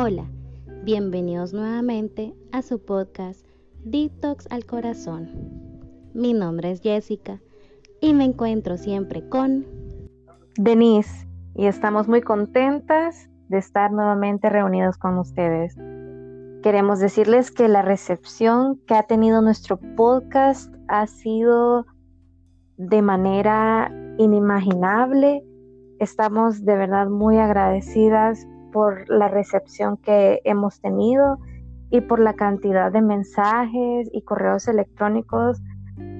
Hola, bienvenidos nuevamente a su podcast Detox al Corazón. Mi nombre es Jessica y me encuentro siempre con Denise y estamos muy contentas de estar nuevamente reunidos con ustedes. Queremos decirles que la recepción que ha tenido nuestro podcast ha sido de manera inimaginable. Estamos de verdad muy agradecidas por la recepción que hemos tenido y por la cantidad de mensajes y correos electrónicos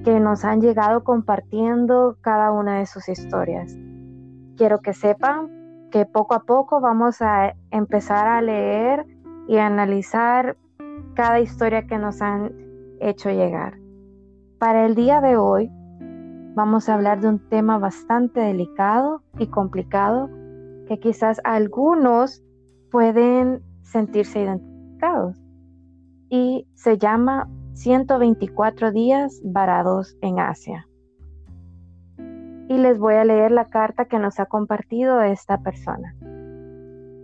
que nos han llegado compartiendo cada una de sus historias. Quiero que sepan que poco a poco vamos a empezar a leer y analizar cada historia que nos han hecho llegar. Para el día de hoy vamos a hablar de un tema bastante delicado y complicado que quizás algunos pueden sentirse identificados y se llama 124 días varados en Asia. Y les voy a leer la carta que nos ha compartido esta persona.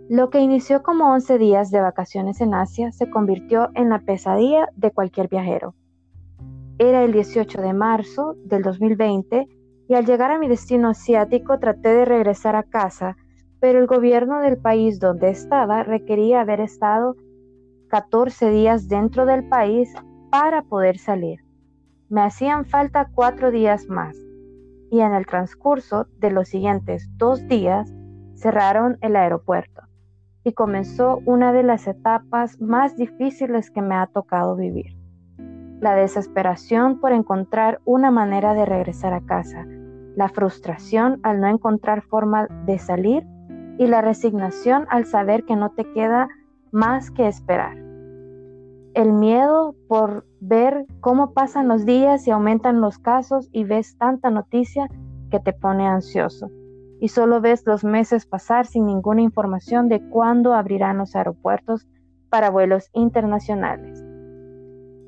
Lo que inició como 11 días de vacaciones en Asia se convirtió en la pesadilla de cualquier viajero. Era el 18 de marzo del 2020 y al llegar a mi destino asiático traté de regresar a casa pero el gobierno del país donde estaba requería haber estado 14 días dentro del país para poder salir. Me hacían falta cuatro días más y en el transcurso de los siguientes dos días cerraron el aeropuerto y comenzó una de las etapas más difíciles que me ha tocado vivir. La desesperación por encontrar una manera de regresar a casa, la frustración al no encontrar forma de salir y la resignación al saber que no te queda más que esperar. El miedo por ver cómo pasan los días y aumentan los casos y ves tanta noticia que te pone ansioso. Y solo ves los meses pasar sin ninguna información de cuándo abrirán los aeropuertos para vuelos internacionales.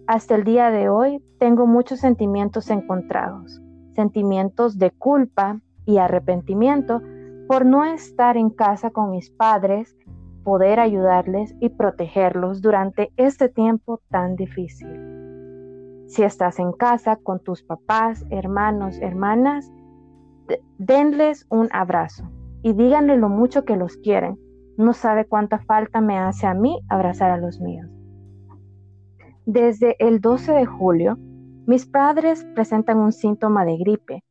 Hasta el día de hoy tengo muchos sentimientos encontrados, sentimientos de culpa y arrepentimiento por no estar en casa con mis padres, poder ayudarles y protegerlos durante este tiempo tan difícil. Si estás en casa con tus papás, hermanos, hermanas, denles un abrazo y díganle lo mucho que los quieren. No sabe cuánta falta me hace a mí abrazar a los míos. Desde el 12 de julio, mis padres presentan un síntoma de gripe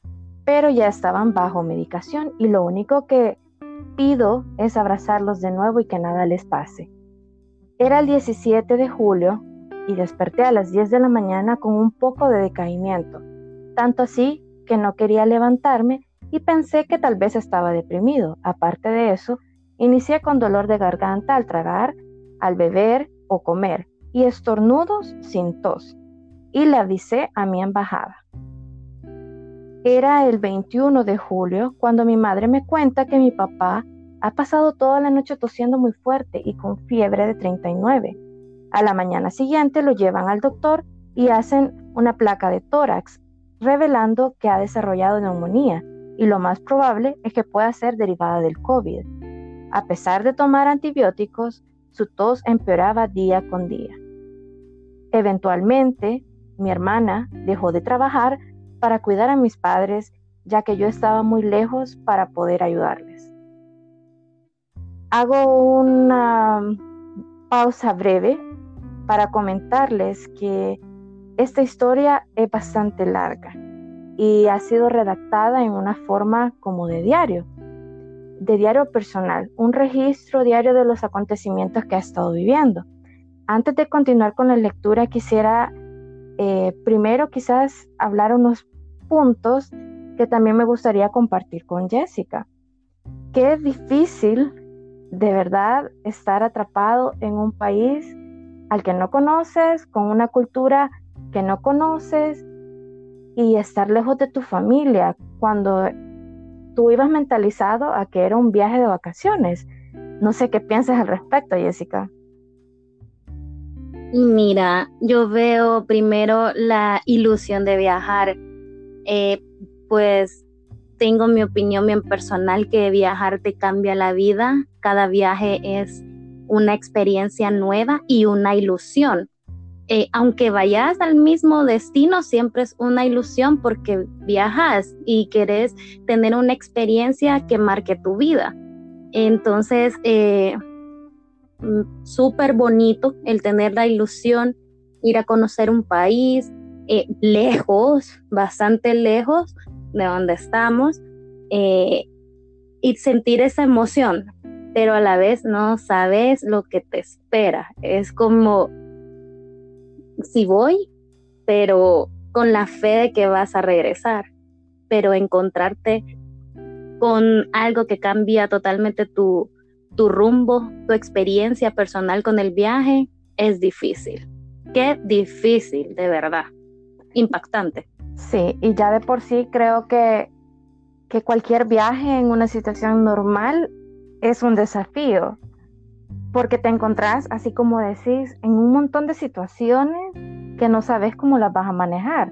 pero ya estaban bajo medicación y lo único que pido es abrazarlos de nuevo y que nada les pase. Era el 17 de julio y desperté a las 10 de la mañana con un poco de decaimiento, tanto así que no quería levantarme y pensé que tal vez estaba deprimido. Aparte de eso, inicié con dolor de garganta al tragar, al beber o comer y estornudos sin tos. Y le avisé a mi embajada. Era el 21 de julio cuando mi madre me cuenta que mi papá ha pasado toda la noche tosiendo muy fuerte y con fiebre de 39. A la mañana siguiente lo llevan al doctor y hacen una placa de tórax, revelando que ha desarrollado neumonía y lo más probable es que pueda ser derivada del COVID. A pesar de tomar antibióticos, su tos empeoraba día con día. Eventualmente, mi hermana dejó de trabajar para cuidar a mis padres, ya que yo estaba muy lejos para poder ayudarles. Hago una pausa breve para comentarles que esta historia es bastante larga y ha sido redactada en una forma como de diario, de diario personal, un registro diario de los acontecimientos que ha estado viviendo. Antes de continuar con la lectura, quisiera eh, primero quizás hablar unos puntos que también me gustaría compartir con Jessica. Qué difícil de verdad estar atrapado en un país al que no conoces, con una cultura que no conoces y estar lejos de tu familia cuando tú ibas mentalizado a que era un viaje de vacaciones. No sé qué piensas al respecto, Jessica. Mira, yo veo primero la ilusión de viajar. Eh, pues tengo mi opinión bien personal que viajar te cambia la vida. Cada viaje es una experiencia nueva y una ilusión. Eh, aunque vayas al mismo destino, siempre es una ilusión porque viajas y querés tener una experiencia que marque tu vida. Entonces, eh, súper bonito el tener la ilusión, ir a conocer un país eh, lejos, bastante lejos de donde estamos, y sentir esa emoción, pero a la vez no sabes lo que te espera. Es como si voy, pero con la fe de que vas a regresar, pero encontrarte con algo que cambia totalmente tu, tu rumbo, tu experiencia personal con el viaje, es difícil. Qué difícil, de verdad. Impactante. Sí, y ya de por sí creo que, que cualquier viaje en una situación normal es un desafío porque te encontrás, así como decís, en un montón de situaciones que no sabes cómo las vas a manejar.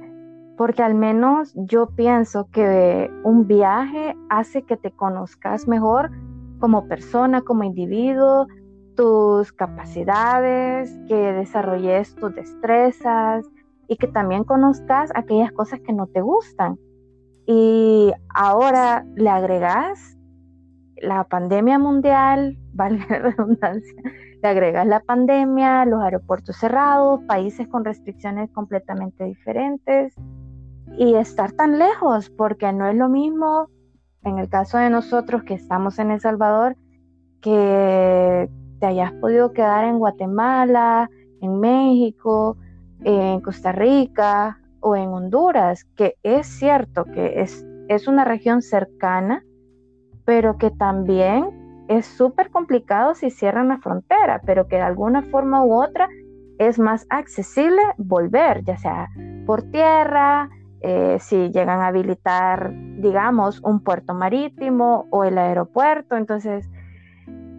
Porque al menos yo pienso que un viaje hace que te conozcas mejor como persona, como individuo, tus capacidades, que desarrolles tus destrezas y que también conozcas aquellas cosas que no te gustan. Y ahora le agregas la pandemia mundial, vale la redundancia, le agregas la pandemia, los aeropuertos cerrados, países con restricciones completamente diferentes y estar tan lejos, porque no es lo mismo en el caso de nosotros que estamos en El Salvador, que te hayas podido quedar en Guatemala, en México, en Costa Rica o en Honduras, que es cierto que es, es una región cercana, pero que también es súper complicado si cierran la frontera, pero que de alguna forma u otra es más accesible volver, ya sea por tierra, eh, si llegan a habilitar, digamos, un puerto marítimo o el aeropuerto, entonces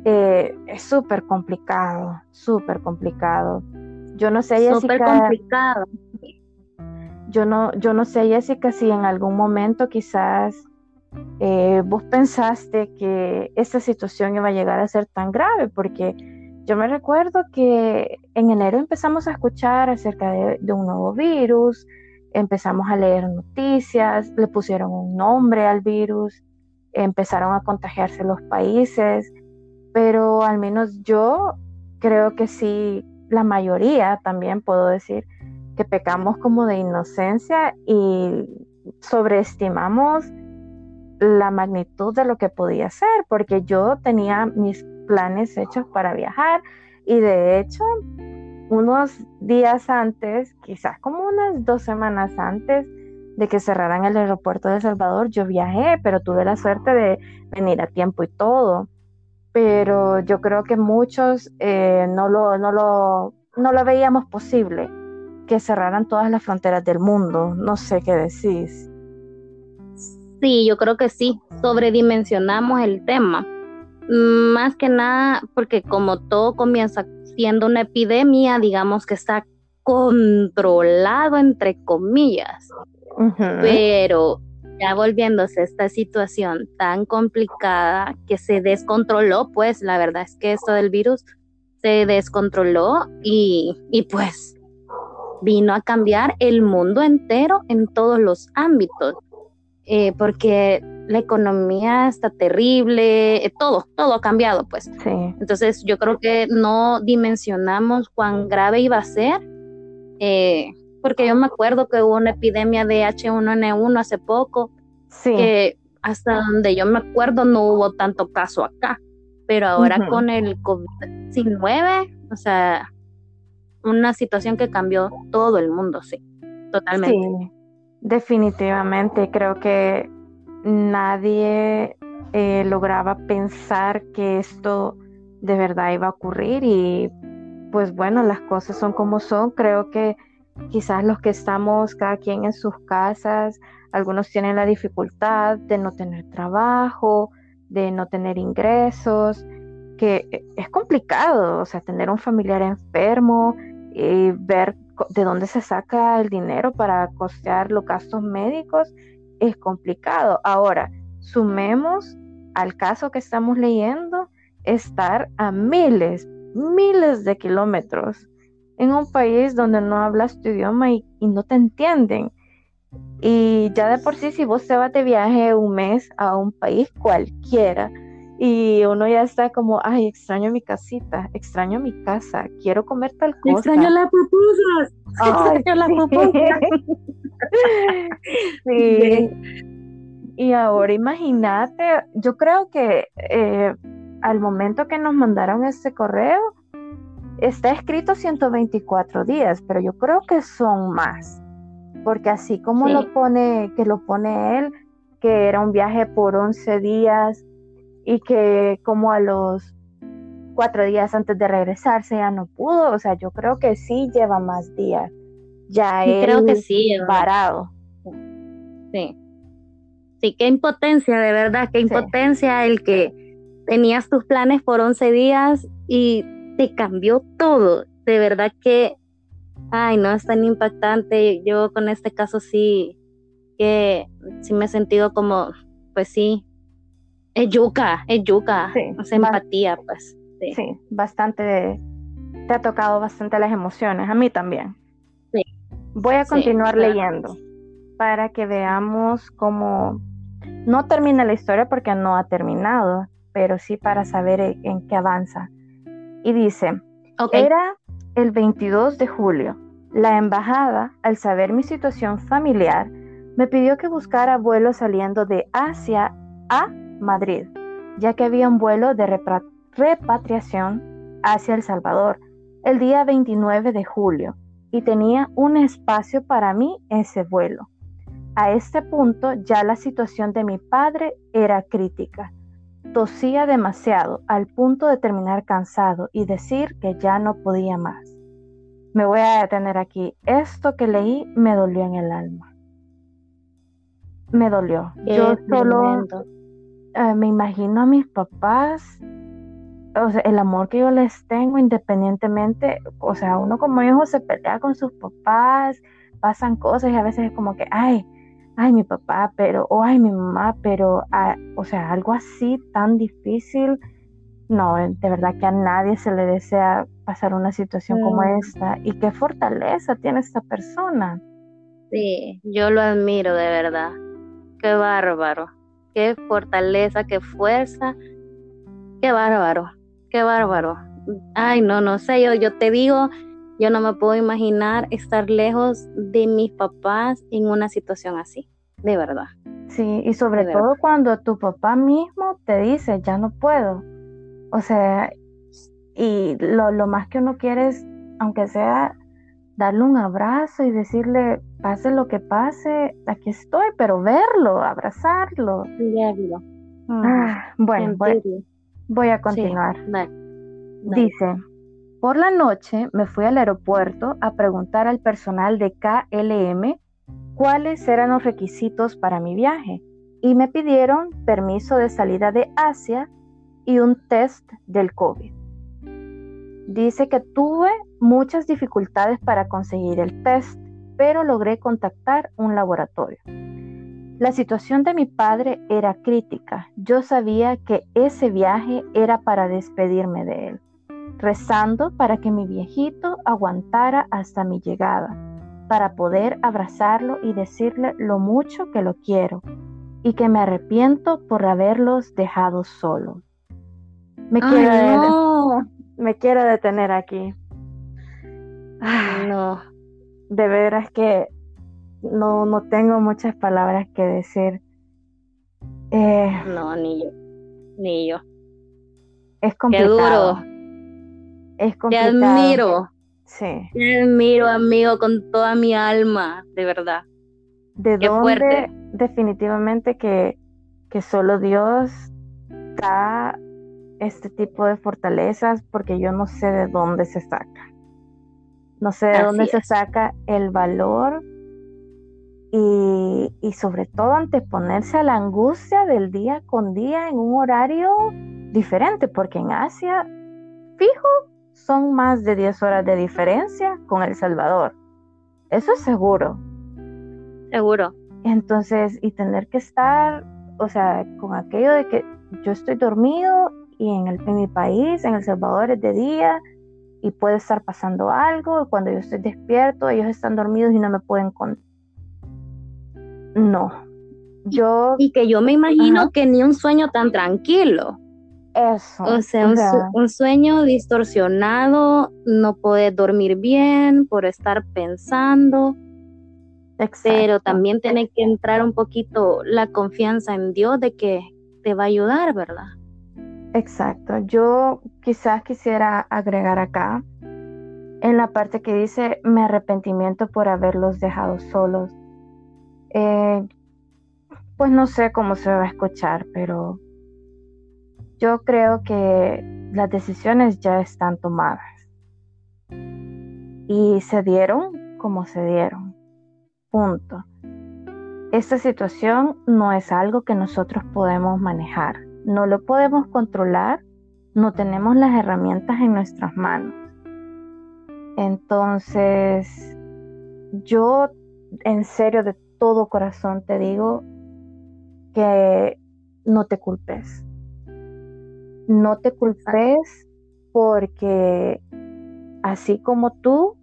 eh, es súper complicado, súper complicado. Yo no sé, Jessica. Súper complicado. Yo no, yo no sé, Jessica, si en algún momento quizás eh, vos pensaste que esta situación iba a llegar a ser tan grave, porque yo me recuerdo que en enero empezamos a escuchar acerca de, un nuevo virus, empezamos a leer noticias, le pusieron un nombre al virus, empezaron a contagiarse los países, pero al menos yo creo que sí, la mayoría también puedo decir que pecamos como de inocencia y sobreestimamos la magnitud de lo que podía ser, porque yo tenía mis planes hechos para viajar y de hecho unos días antes, quizás como unas dos semanas antes de que cerraran el aeropuerto de Salvador, yo viajé, pero tuve la suerte de venir a tiempo y todo. Pero yo creo que muchos eh, no, lo, no, lo, no lo veíamos posible que cerraran todas las fronteras del mundo. No sé qué decís. Sí, yo creo que sí, sobredimensionamos el tema. Más que nada porque como todo comienza siendo una epidemia, digamos que está controlado entre comillas. Pero ya volviéndose esta situación tan complicada que se descontroló, pues la verdad es que esto del virus se descontroló y, y pues vino a cambiar el mundo entero en todos los ámbitos. Eh, porque la economía está terrible, eh, todo, todo ha cambiado, pues. Entonces yo creo que no dimensionamos cuán grave iba a ser, eh, porque yo me acuerdo que hubo una epidemia de H1N1 hace poco, que hasta donde yo me acuerdo no hubo tanto caso acá, pero ahora con el COVID-19, o sea, una situación que cambió todo el mundo, sí, totalmente. Definitivamente, creo que nadie eh, lograba pensar que esto de verdad iba a ocurrir y pues bueno, las cosas son como son. Creo que quizás los que estamos cada quien en sus casas, algunos tienen la dificultad de no tener trabajo, de no tener ingresos, que e, es complicado, o sea, tener un familiar enfermo y ver de dónde se saca el dinero para costear los gastos médicos es complicado. Ahora, sumemos al caso que estamos leyendo estar a miles, miles de kilómetros en un país donde no hablas tu idioma y, no te entienden. Y ya de por sí, si vos te vas de viaje un mes a un país cualquiera y uno ya está como, ay, extraño mi casita, extraño mi casa, quiero comer tal cosa. Extraño las pupusas. extraño las pupusas. sí. Y ahora imagínate, yo creo que eh, al momento que nos mandaron ese correo, está escrito 124 días, pero yo creo que son más, porque así como lo pone, que lo pone él, que era un viaje por 11 días y que como a los cuatro días antes de regresarse ya no pudo, o sea, yo creo que sí lleva más días. Ya él creo que sí, parado. Sí. Sí, qué impotencia, de verdad, qué impotencia el que tenías tus planes por 11 días y te cambió todo. De verdad que, ay, no, es tan impactante. Yo con este caso sí, que sí me he sentido como, pues sí, es yuca, es yuca, es empatía, pues. Sí. bastante, te ha tocado bastante las emociones, a mí también. Sí. Voy a continuar leyendo para que veamos cómo no termina la historia porque no ha terminado pero sí para saber e, en qué avanza. Y dice, era el 22 de julio. La embajada, al saber mi situación familiar, me pidió que buscara vuelo saliendo de Asia a Madrid, ya que había un vuelo de repatriación hacia El Salvador el día 29 de julio y tenía un espacio para mí ese vuelo. A este punto ya la situación de mi padre era crítica Tosía demasiado al punto de terminar cansado y decir que ya no podía más. Me voy a detener aquí. Esto que leí me dolió en el alma. Me dolió. Yo solo eh, me imagino a mis papás, o sea, el amor que yo les tengo independientemente, o sea, uno como hijo se pelea con sus papás, pasan cosas y a veces es como que, ay, ay, mi papá, pero, o ay, mi mamá, pero, ah, o sea, algo así tan difícil, no, de verdad que a nadie se le desea pasar una situación como mm. esta. Y qué fortaleza tiene esta persona. Sí, yo lo admiro de verdad. Qué bárbaro. Qué fortaleza, qué fuerza. Qué bárbaro. Qué bárbaro. Ay, no, no sé, yo, yo te digo, yo no me puedo imaginar estar lejos de mis papás en una situación así, de verdad. Sí, y sobre todo cuando tu papá mismo te dice, ya no puedo. O sea, y lo, lo más que uno quiere es, aunque sea darle un abrazo y decirle, pase lo que pase, aquí estoy, pero verlo, abrazarlo. Verlo. Ah, bueno, voy, a continuar. Dice, por la noche me fui al aeropuerto a preguntar al personal de KLM cuáles eran los requisitos para mi viaje y me pidieron permiso de salida de Asia y un test del COVID. Dice que tuve muchas dificultades para conseguir el test, pero logré contactar un laboratorio. La situación de mi padre era crítica. Yo sabía que ese viaje era para despedirme de él rezando para que mi viejito aguantara hasta mi llegada, para poder abrazarlo y decirle lo mucho que lo quiero y que me arrepiento por haberlos dejado solos. Me, quiero, me quiero detener aquí. no. De veras que no, no tengo muchas palabras que decir. Eh, no, ni yo. Ni yo. Es complicado. Qué duro. Es complicado. Te admiro. Sí. Te admiro, amigo, con toda mi alma, de verdad. De Qué dónde definitivamente que, que solo Dios da este tipo de fortalezas porque yo no sé de dónde se saca. No sé de dónde se saca el valor y, y, sobre todo anteponerse a la angustia del día con día en un horario diferente, porque en Asia, fijo, son más de 10 horas de diferencia con El Salvador. Eso es seguro. Seguro. Entonces, y tener que estar, o sea, con aquello de que yo estoy dormido y en, el, en mi país, en El Salvador es de día y puede estar pasando algo y cuando yo estoy despierto ellos están dormidos y no me pueden contar. No, yo... Y que yo me imagino que ni un sueño tan tranquilo. Eso. O sea, un, sueño distorsionado, no poder dormir bien por estar pensando. Pero también tiene que entrar un poquito la confianza en Dios de que te va a ayudar, ¿verdad? Exacto. Yo quizás quisiera agregar acá en la parte que dice me arrepentimiento por haberlos dejado solos. Eh, pues no sé cómo se va a escuchar, pero yo creo que las decisiones ya están tomadas y se dieron como se dieron. Punto. Esta situación no es algo que nosotros podemos manejar, no lo podemos controlar, no tenemos las herramientas en nuestras manos. Entonces, yo en serio de todo corazón te digo que no te culpes. No te culpes porque así como tú,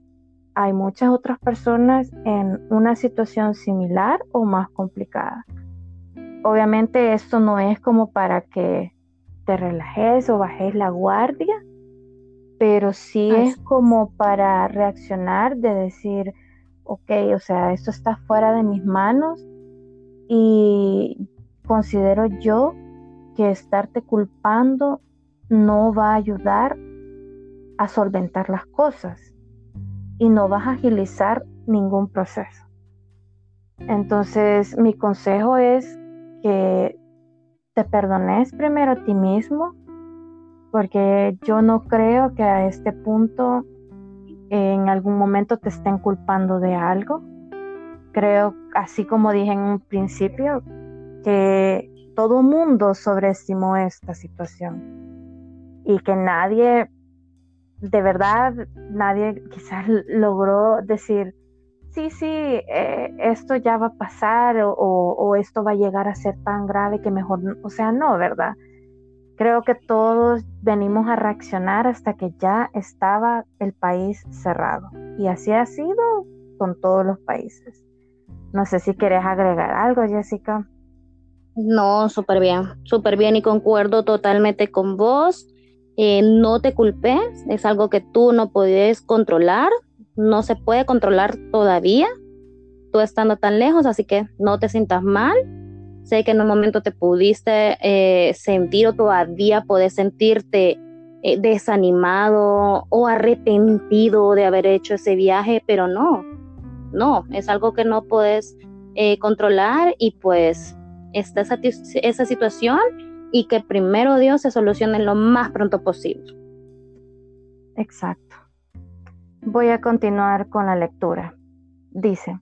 hay muchas otras personas en una situación similar o más complicada. Obviamente esto no es como para que te relajes o bajes la guardia, pero sí es como para reaccionar de decir, ok, o sea, esto está fuera de mis manos y considero yo que estarte culpando no va a ayudar a solventar las cosas y no vas a agilizar ningún proceso. Entonces, mi consejo es que te perdones primero a ti mismo, porque yo no creo que a este punto en algún momento te estén culpando de algo. Creo, así como dije en un principio, que todo mundo sobreestimó esta situación y que nadie, de verdad, nadie quizás logró decir, sí, sí, eh, esto ya va a pasar o, esto va a llegar a ser tan grave que mejor, o sea, no, ¿verdad? Creo que todos venimos a reaccionar hasta que ya estaba el país cerrado. Y así ha sido con todos los países. No sé si quieres agregar algo, Jessica. No, súper bien, súper bien y concuerdo totalmente con vos. Eh, no te culpes, es algo que tú no puedes controlar, no se puede controlar todavía, tú estando tan lejos, así que no te sientas mal. Sé que en un momento te pudiste eh, sentir o todavía puedes sentirte eh, desanimado o arrepentido de haber hecho ese viaje, pero no, no, es algo que no puedes controlar y pues esta, esa situación y que primero Dios se solucione lo más pronto posible. Exacto. Voy a continuar con la lectura. Dice,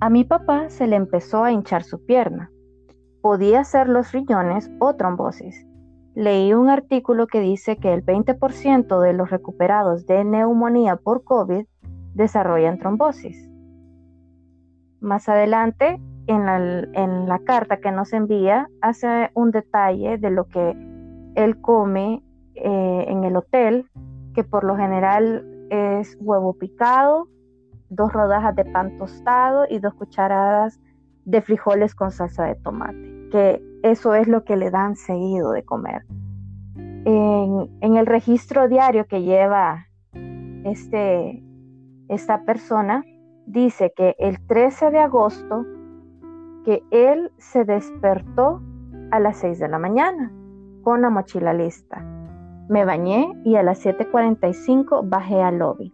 a mi papá se le empezó a hinchar su pierna. Podía ser los riñones o trombosis. Leí un artículo que dice que el 20% de los recuperados de neumonía por COVID desarrollan trombosis. Más adelante en la, carta que nos envía hace un detalle de lo que él come eh, en el hotel, que por lo general es huevo picado, dos rodajas de pan tostado y dos cucharadas de frijoles con salsa de tomate, que eso es lo que le dan seguido de comer. En, el registro diario que lleva este, esta persona, dice que el 13 de agosto que él se despertó a las 6 de la mañana con la mochila lista. Me bañé y a las 7.45 bajé al lobby.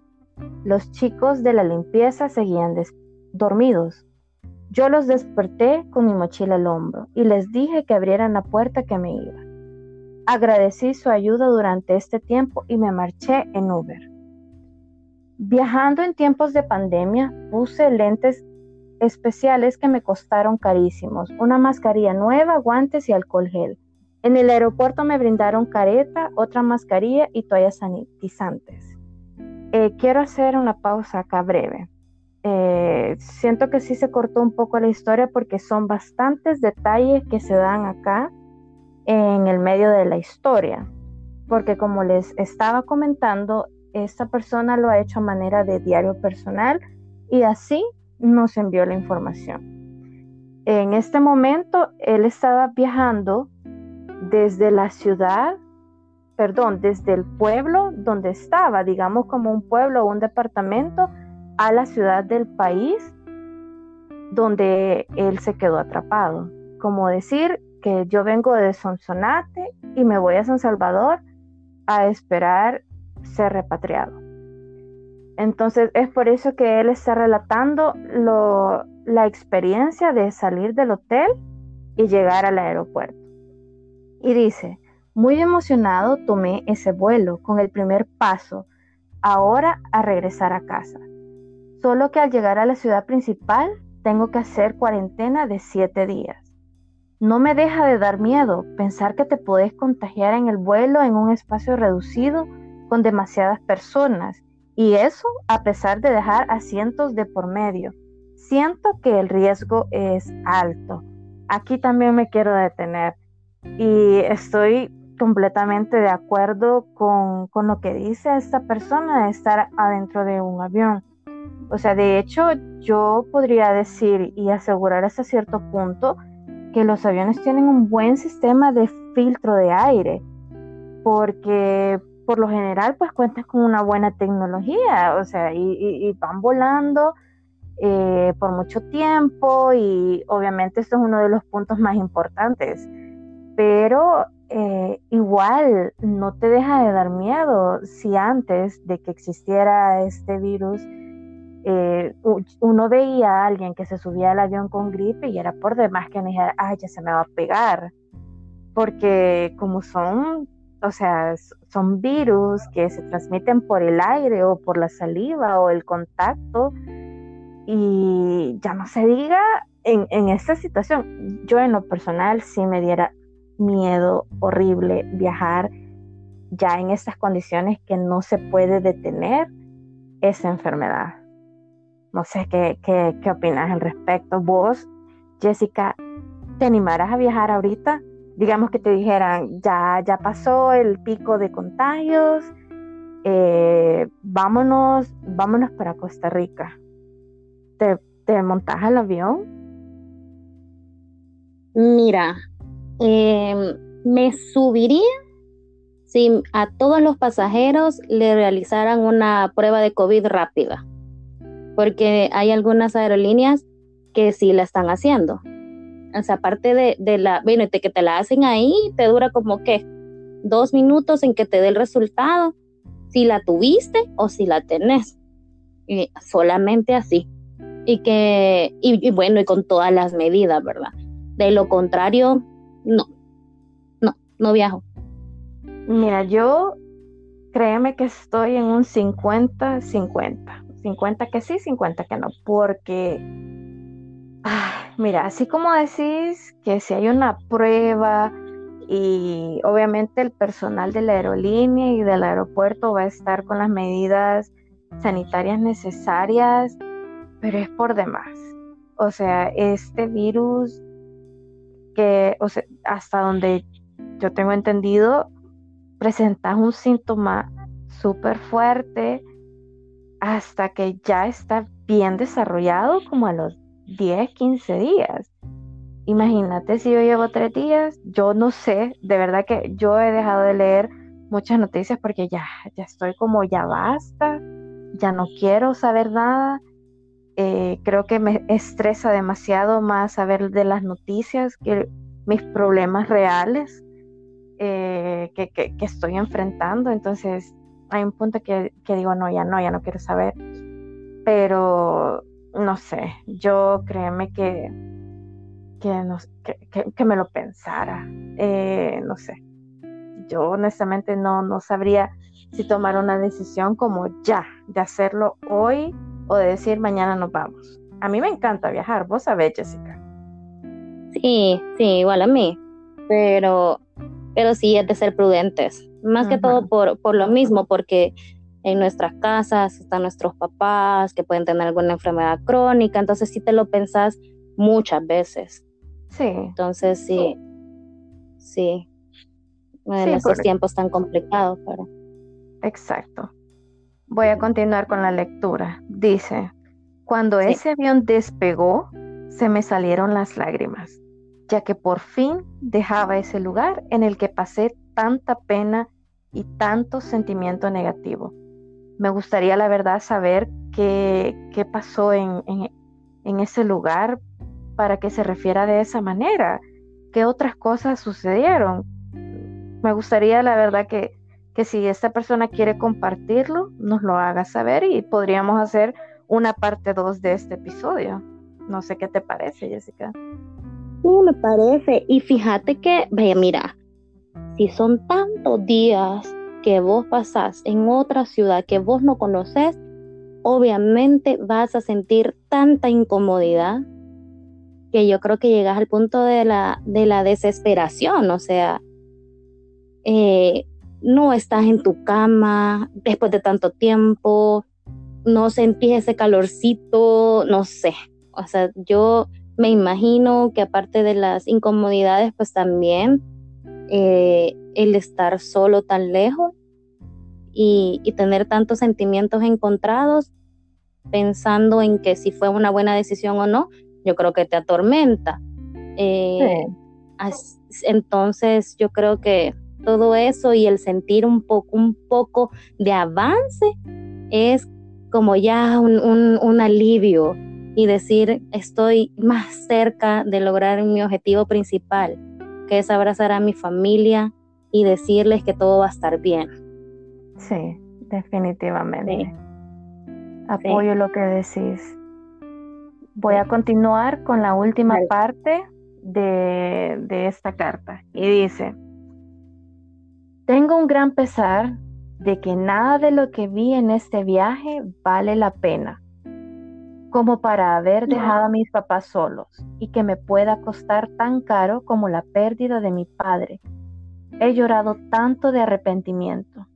Los chicos de la limpieza seguían dormidos. Yo los desperté con mi mochila al hombro y les dije que abrieran la puerta que me iba. Agradecí su ayuda durante este tiempo y me marché en Uber. Viajando en tiempos de pandemia, puse lentes especiales que me costaron carísimos, una mascarilla nueva, guantes y alcohol gel. En el aeropuerto me brindaron careta, otra mascarilla y toallas sanitizantes. Eh, quiero hacer una pausa acá breve. Eh, siento que sí se cortó un poco la historia porque son bastantes detalles que se dan acá en el medio de la historia. porque como les estaba comentando, esta persona lo ha hecho a manera de diario personal y así nos envió la información. En este momento, él estaba viajando desde la ciudad, perdón, desde el pueblo donde estaba, digamos como un pueblo o un departamento, a la ciudad del país donde él se quedó atrapado. Como decir que yo vengo de Sonsonate y me voy a San Salvador a esperar ser repatriado. Entonces es por eso que él está relatando la experiencia de salir del hotel y llegar al aeropuerto. Y dice, muy emocionado tomé ese vuelo con el primer paso, ahora a regresar a casa. Solo que al llegar a la ciudad principal tengo que hacer cuarentena de siete días. No me deja de dar miedo pensar que te podés contagiar en el vuelo en un espacio reducido con demasiadas personas y eso a pesar de dejar asientos de por medio. Siento que el riesgo es alto. Aquí también me quiero detener y estoy completamente de acuerdo con, con lo que dice esta persona de estar adentro de un avión. O sea, de hecho, yo podría decir y asegurar hasta cierto punto que los aviones tienen un buen sistema de filtro de aire, porque por lo general pues cuentan con una buena tecnología, o sea, y, van volando eh, por mucho tiempo y obviamente esto es uno de los puntos más importantes, pero eh, igual no te deja de dar miedo si antes de que existiera este virus eh, uno veía a alguien que se subía al avión con gripe y era por demás que me dijera, ay, ya se me va a pegar. Porque como son, o sea, son virus que se transmiten por el aire o por la saliva o el contacto. Y ya no se diga en, en esta situación, yo en lo personal sí me diera miedo horrible viajar ya en estas condiciones que no se puede detener esa enfermedad. No sé qué, qué, qué opinas al respecto. Vos, Jessica, ¿te animarás a viajar ahorita? Digamos que te dijeran, ya, ya pasó el pico de contagios, eh, vámonos, vámonos para Costa Rica. ¿Te, te montas al avión? Mira, em, me subiría si a todos los pasajeros le realizaran una prueba de COVID rápida porque hay algunas aerolíneas que sí la están haciendo. O sea, aparte de, la, bueno, de que te la hacen ahí, te dura como que dos minutos en que te dé el resultado, si la tuviste o si la tenés. Y solamente así. Y que, y, bueno, y con todas las medidas, ¿verdad? De lo contrario, no, no, no viajo. Mira, yo créeme que estoy en un 50-50. 50 que sí, 50 que no, porque, mira, así como decís que si hay una prueba y obviamente el personal de la aerolínea y del aeropuerto va a estar con las medidas sanitarias necesarias, pero es por demás. O sea, este virus que, o sea, hasta donde yo tengo entendido, presenta un síntoma súper fuerte hasta que ya está bien desarrollado como a los 10, 15 días. Imagínate si yo llevo tres días, yo no sé, de verdad que yo he dejado de leer muchas noticias porque ya, ya estoy como ya basta, ya no quiero saber nada. Eh, creo que me estresa demasiado más saber de las noticias que mis problemas reales eh, que, que, que estoy enfrentando. Entonces, hay un punto que, digo, no, ya no, ya no quiero saber. Pero no sé, yo créeme que, que, no, que, me lo pensara. Eh, no sé. Yo honestamente no, no sabría si tomar una decisión como ya, de hacerlo hoy o de decir mañana nos vamos. A mí me encanta viajar, vos sabés, Jessica. Sí, sí, igual a mí. Pero, pero sí es de ser prudentes. Más que todo por, por lo mismo, porque en nuestras casas están nuestros papás que pueden tener alguna enfermedad crónica, entonces sí te lo pensás muchas veces. Sí. Entonces sí, sí. en estos tiempos tan complicados. Pero... Exacto. Voy a continuar con la lectura. Dice, cuando ese avión despegó, se me salieron las lágrimas, ya que por fin dejaba ese lugar en el que pasé tanta pena y tanto sentimiento negativo. Me gustaría, la verdad, saber qué, qué pasó en, en ese lugar para que se refiera de esa manera, qué otras cosas sucedieron. Me gustaría, la verdad, que, que si esta persona quiere compartirlo, nos lo haga saber y podríamos hacer una parte 2 de este episodio. No sé qué te parece, Jessica. Sí, me parece. Y fíjate que, vaya, mira, si son tantos días que vos pasás en otra ciudad que vos no conoces, obviamente vas a sentir tanta incomodidad que yo creo que llegas al punto de la, de la desesperación, o sea, eh, no estás en tu cama después de tanto tiempo, no sentís ese calorcito, no sé. O sea, yo me imagino que aparte de las incomodidades, pues también eh, el estar solo tan lejos y, tener tantos sentimientos encontrados, pensando en que si fue una buena decisión o no, yo creo que te atormenta. Eh, entonces, yo creo que todo eso y el sentir un poco, un poco de avance es como ya un, alivio y decir estoy más cerca de lograr mi objetivo principal, que es abrazar a mi familia y decirles que todo va a estar bien. Sí, definitivamente. Apoyo lo que decís. Voy a continuar con la última parte de, de esta carta y dice, tengo un gran pesar de que nada de lo que vi en este viaje vale la pena, como para haber dejado a mis papás solos y que me pueda costar tan caro como la pérdida de mi padre. He llorado tanto de arrepentimiento.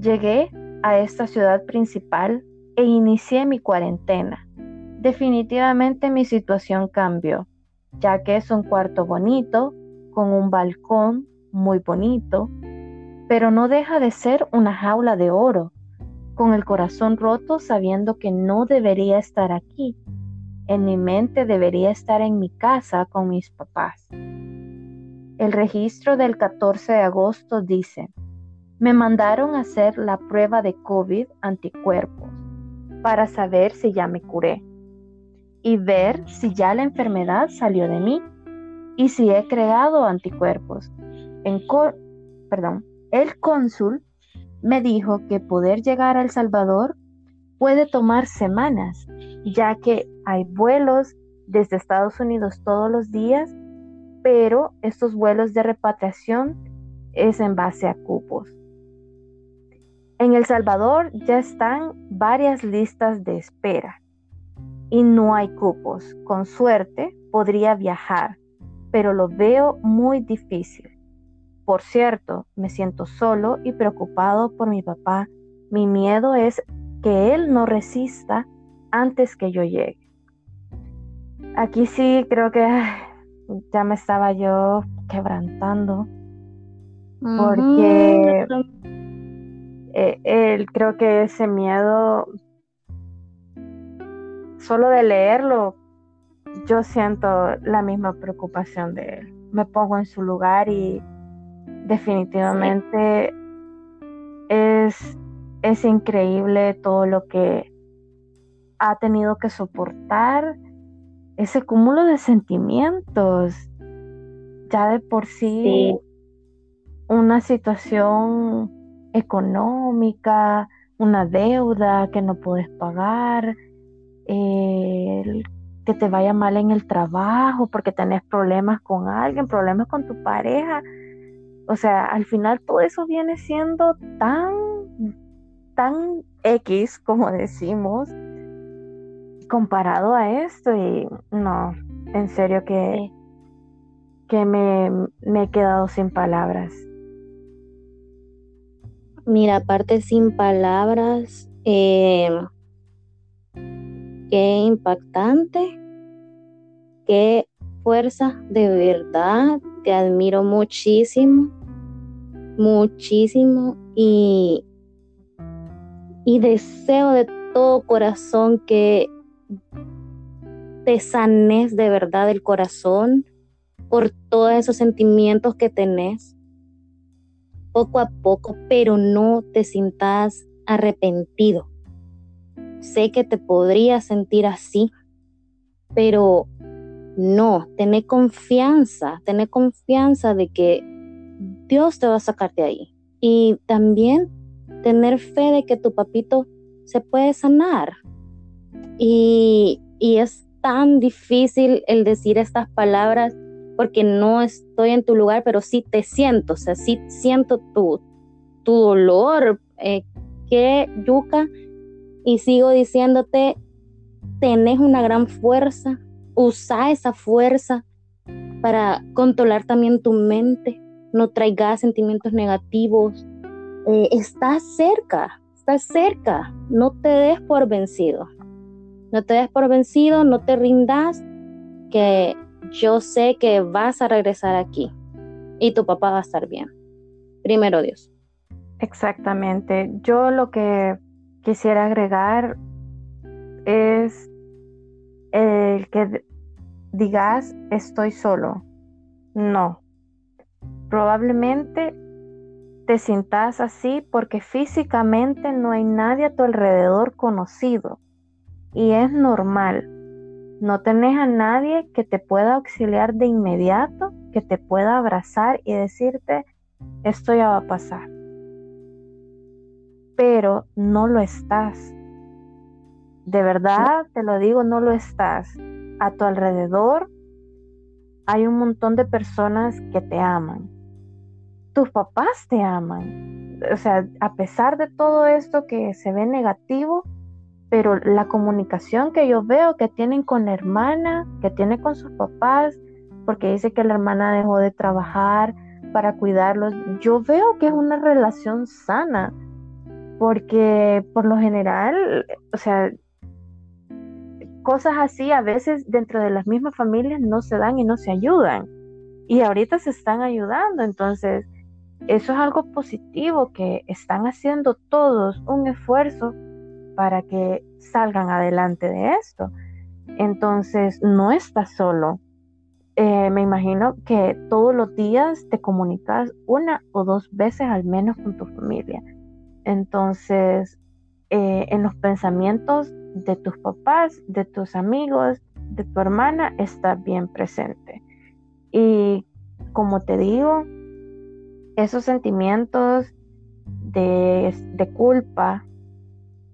Llegué a esta ciudad principal e inicié mi cuarentena. Definitivamente mi situación cambió, ya que es un cuarto bonito, con un balcón muy bonito, pero no deja de ser una jaula de oro, con el corazón roto sabiendo que no debería estar aquí. En mi mente debería estar en mi casa con mis papás. El registro del 14 de agosto dice, me mandaron a hacer la prueba de COVID anticuerpos para saber si ya me curé y ver si ya la enfermedad salió de mí y si he creado anticuerpos. El cónsul me dijo que poder llegar a El Salvador puede tomar semanas, ya que hay vuelos desde Estados Unidos todos los días, pero estos vuelos de repatriación es en base a cupos. En El Salvador ya están varias listas de espera y no hay cupos. Con suerte podría viajar, pero lo veo muy difícil. Por cierto, me siento solo y preocupado por mi papá. Mi miedo es que él no resista antes que yo llegue. Aquí sí creo que ya me estaba yo quebrantando porque eh, él creo que ese miedo solo de leerlo yo siento la misma preocupación de él. Me pongo en su lugar y definitivamente es, es increíble todo lo que ha tenido que soportar, ese cúmulo de sentimientos, ya de por sí, una situación económica, una deuda que no puedes pagar, que te vaya mal en el trabajo porque tenés problemas con alguien, problemas con tu pareja. O sea, al final todo eso viene siendo tan, tan X, como decimos, comparado a esto. Y no, en serio que, que me, me he quedado sin palabras. Mira, aparte sin palabras, eh, qué impactante, qué fuerza de verdad, te admiro muchísimo muchísimo y, y deseo de todo corazón que te sanes de verdad el corazón por todos esos sentimientos que tenés poco a poco, pero no te sientas arrepentido. Sé que te podría sentir así, pero no, tené confianza, tené confianza de que Dios te va a sacar de ahí. Y también tener fe de que tu papito se puede sanar. Y, y es tan difícil el decir estas palabras porque no estoy en tu lugar, pero sí te siento, o sea, sí siento tu, tu dolor, eh, que yuca, y sigo diciéndote, tenés una gran fuerza, usa esa fuerza para controlar también tu mente, no traigas sentimientos negativos, eh, estás cerca, estás cerca, no te des por vencido, no te des por vencido, no te rindas, que yo sé que vas a regresar aquí y tu papá va a estar bien. Primero Dios. Exactamente. Yo lo que quisiera agregar es el que digas estoy solo. No. Probablemente te sientas así porque físicamente no hay nadie a tu alrededor conocido. Y es normal. No tenés a nadie que te pueda auxiliar de inmediato, que te pueda abrazar y decirte, esto ya va a pasar. Pero no lo estás. De verdad, te lo digo, no lo estás. A tu alrededor hay un montón de personas que te aman. Tus papás te aman. O sea, a pesar de todo esto que se ve negativo, pero la comunicación que yo veo que tienen con la hermana, que tiene con sus papás, porque dice que la hermana dejó de trabajar para cuidarlos, yo veo que es una relación sana, porque por lo general, o sea, cosas así a veces dentro de las mismas familias no se dan y no se ayudan. Y ahorita se están ayudando, entonces eso es algo positivo que están haciendo todos un esfuerzo para que salgan adelante de esto. Entonces, no estás solo. Eh, me imagino que todos los días te comunicas una o dos veces al menos con tu familia. Entonces, eh, en los pensamientos de tus papás, de tus amigos, de tu hermana, está bien presente. Y como te digo, esos sentimientos de, de culpa,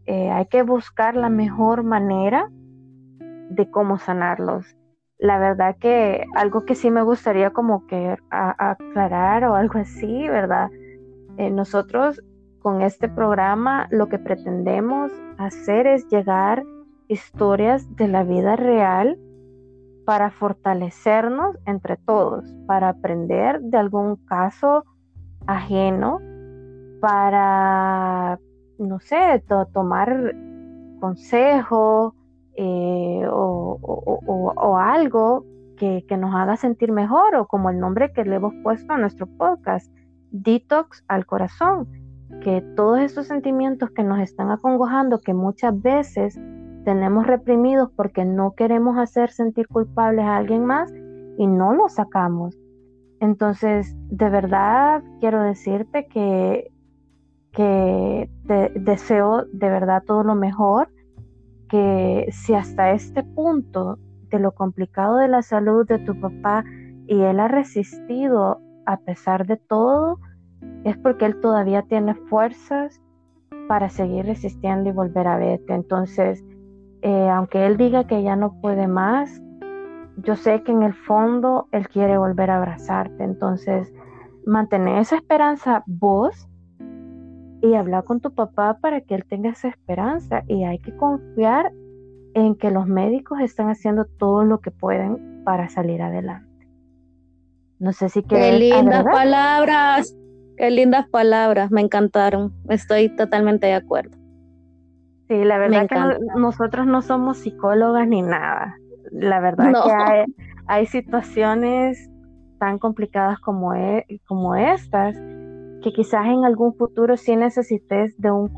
eh, hay que buscar la mejor manera de cómo sanarlos. La verdad que algo que sí me gustaría como que aclarar o algo así, ¿verdad? Eh, nosotros con este programa lo que pretendemos hacer es llegar historias de la vida real para fortalecernos entre todos, para aprender de algún caso ajeno, para no sé, tomar consejo eh, o, algo que, que, nos haga sentir mejor, o como el nombre que le hemos puesto a nuestro podcast, Detox al Corazón, que todos esos sentimientos que nos están acongojando, que muchas veces tenemos reprimidos porque no queremos hacer sentir culpables a alguien más y no los sacamos. Entonces, de verdad quiero decirte que que te deseo de verdad todo lo mejor, que si hasta este punto de lo complicado de la salud de tu papá y él ha resistido a pesar de todo, es porque él todavía tiene fuerzas para seguir resistiendo y volver a verte. Entonces, eh, aunque él diga que ya no puede más, yo sé que en el fondo él quiere volver a abrazarte. Entonces, mantener esa esperanza vos y hablar con tu papá para que él tenga esa esperanza y hay que confiar en que los médicos están haciendo todo lo que pueden para salir adelante. No sé si Qué lindas palabras, qué lindas palabras, me encantaron. Estoy totalmente de acuerdo. Sí, la verdad que nosotros no somos psicólogas ni nada. La verdad que hay, hay situaciones tan complicadas como, e, como estas que quizás en algún futuro sí necesites de, un,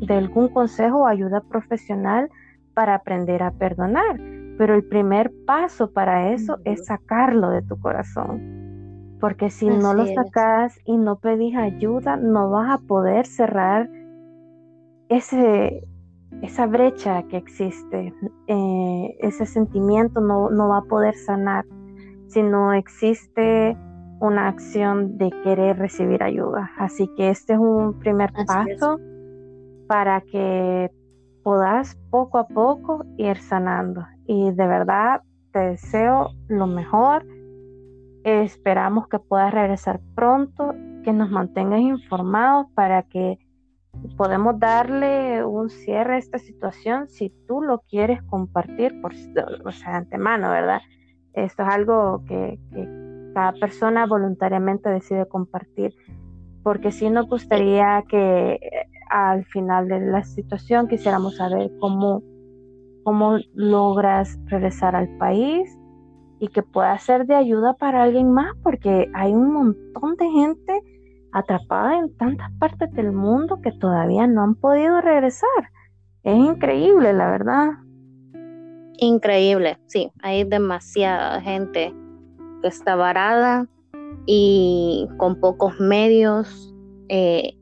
de algún consejo o ayuda profesional para aprender a perdonar. Pero el primer paso para eso es sacarlo de tu corazón. Porque si no lo sacas y no pedís ayuda, no vas a poder cerrar ese, esa brecha que existe. Eh, ese sentimiento no, no va a poder sanar si no existe una acción de querer recibir ayuda. Así que este es un primer paso para que puedas poco a poco ir sanando. Y de verdad te deseo lo mejor. Esperamos que puedas regresar pronto, que nos mantengas informados para que podamos darle un cierre a esta situación si tú lo quieres compartir por o sea, antemano, ¿verdad? Esto es algo que cada persona voluntariamente decide compartir, porque si nos gustaría que eh, al final de la situación quisiéramos saber cómo, cómo logras regresar al país y que pueda ser de ayuda para alguien más, porque hay un montón de gente atrapada en tantas partes del mundo que todavía no han podido regresar. Es increíble, la verdad. Increíble, sí, hay demasiada gente que está varada y con pocos medios. Eh,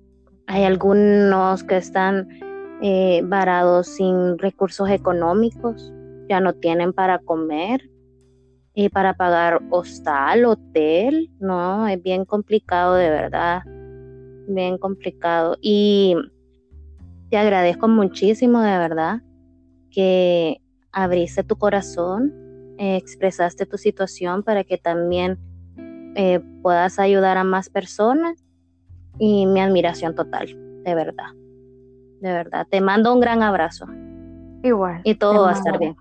hay algunos que están eh, varados sin recursos económicos, ya no tienen para comer y para pagar hostal, hotel, no, es bien complicado de verdad, bien complicado. Y te agradezco muchísimo de verdad que abriste tu corazón expresaste tu situación para que también eh, puedas ayudar a más personas y mi admiración total, de verdad, de verdad. Te mando un gran abrazo. Igual. Y todo va a estar bien.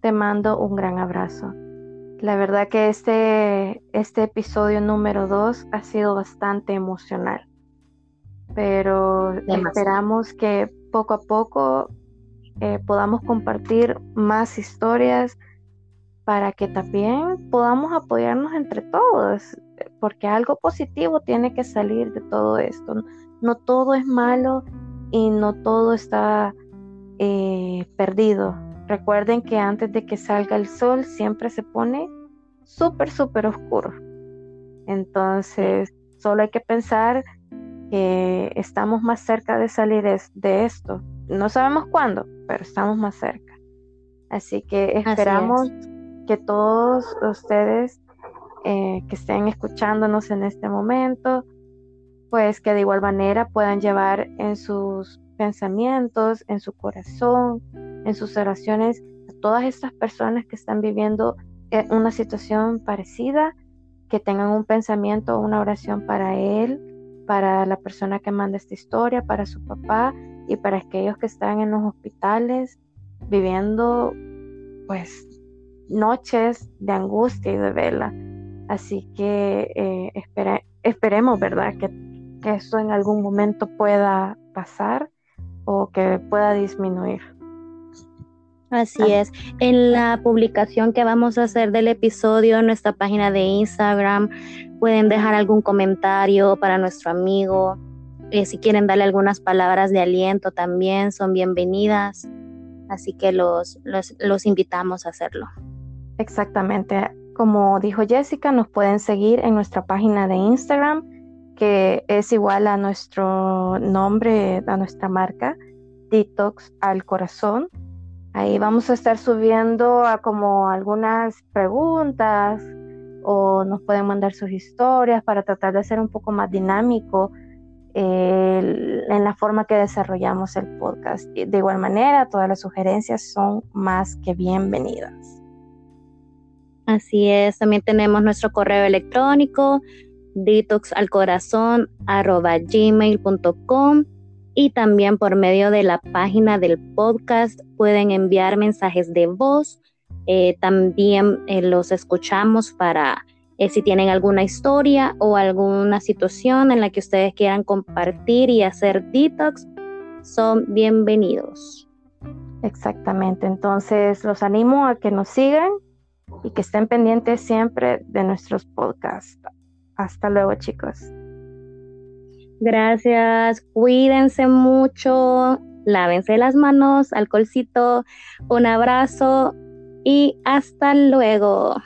Te mando un gran abrazo. La verdad que este, este episodio número dos ha sido bastante emocional, pero esperamos que poco a poco eh, podamos compartir más historias, para que también podamos apoyarnos entre todos, porque algo positivo tiene que salir de todo esto. No todo es malo y no todo está eh, perdido. Recuerden que antes de que salga el sol siempre se pone súper, súper oscuro. Entonces, solo hay que pensar que estamos más cerca de salir de esto. No sabemos cuándo, pero estamos más cerca. Así que esperamos que todos ustedes eh, que estén escuchándonos en este momento, pues que de igual manera puedan llevar en sus pensamientos, en su corazón, en sus oraciones a todas estas personas que están viviendo eh, una situación parecida, que tengan un pensamiento, una oración para él, para la persona que manda esta historia, para su papá y para aquellos que están en los hospitales viviendo pues noches de angustia y de vela. Así que eh, esperemos, ¿verdad? Que, que esto en algún momento pueda pasar o que pueda disminuir. Así es. En la publicación que vamos a hacer del episodio en nuestra página de Instagram, pueden dejar algún comentario para nuestro amigo. Eh, si quieren darle algunas palabras de aliento también, son bienvenidas. Así que los, los, los invitamos a hacerlo. Exactamente. Como dijo Jessica, nos pueden seguir en nuestra página de Instagram, que es igual a nuestro nombre, a nuestra marca, Detox al Corazón. Ahí vamos a estar subiendo a como algunas preguntas o nos pueden mandar sus historias para tratar de ser un poco más dinámico eh, en la forma que desarrollamos el podcast. De igual manera, todas las sugerencias son más que bienvenidas. Así es, también tenemos nuestro correo electrónico detoxalcorazon.gmail.com y también por medio de la página del podcast pueden enviar mensajes de voz. Eh, también eh, los escuchamos para eh, si tienen alguna historia o alguna situación en la que ustedes quieran compartir y hacer detox, son bienvenidos. Exactamente, entonces los animo a que nos sigan y que estén pendientes siempre de nuestros podcasts. Hasta luego, chicos. Gracias, cuídense mucho, lávense las manos, alcoholcito, un abrazo y hasta luego.